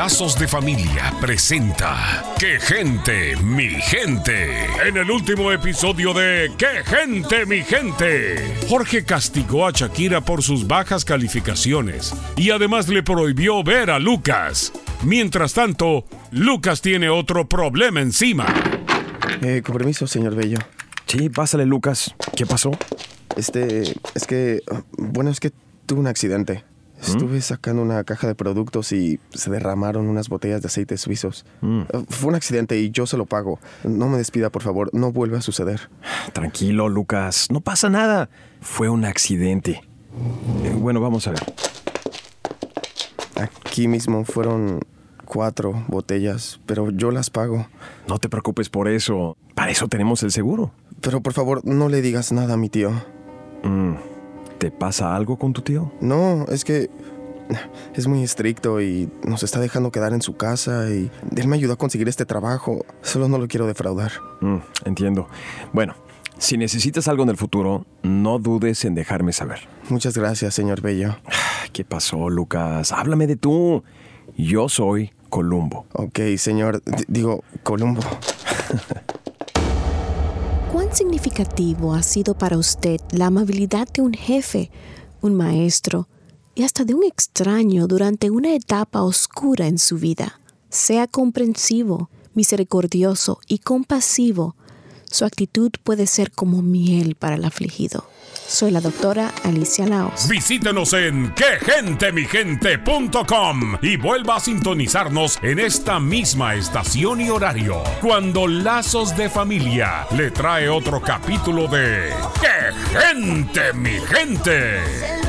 Lazos de Familia presenta ¡Qué gente, mi gente! En el último episodio de ¡Qué gente, mi gente! Jorge castigó a Shakira por sus bajas calificaciones y además le prohibió ver a Lucas. Mientras tanto, Lucas tiene otro problema encima. Eh, con permiso, señor Bello. Sí, pásale, Lucas. ¿Qué pasó? Este, es que, bueno, es que tuve un accidente. Estuve sacando una caja de productos y se derramaron unas botellas de aceite suizos. Mm. Eh, Fue un accidente y yo se lo pago. No me despida, por favor. No vuelve a suceder. Tranquilo, Lucas. No pasa nada. Fue un accidente. Eh, bueno, vamos a ver. Aquí mismo fueron cuatro botellas, pero yo las pago. No te preocupes por eso. Para eso tenemos el seguro. Pero por favor, no le digas nada a mi tío. Mm. ¿Te pasa algo con tu tío? No, es que es muy estricto y nos está dejando quedar en su casa y él me ayudó a conseguir este trabajo. Solo no lo quiero defraudar. Mm, entiendo. Bueno, si necesitas algo en el futuro, no dudes en dejarme saber. Muchas gracias, señor Bello. ¿Qué pasó, Lucas? Háblame de tú. Yo soy Columbo. Ok, señor. D- digo, Columbo. ¿Cuán significativo ha sido para usted la amabilidad de un jefe, un maestro y hasta de un extraño durante una etapa oscura en su vida? Sea comprensivo, misericordioso y compasivo. Su actitud puede ser como miel para el afligido. Soy la doctora Alicia Laos. Visítenos en quegentemigente.com y vuelva a sintonizarnos en esta misma estación y horario cuando Lazos de Familia le trae otro capítulo de ¡Qué gente, mi gente!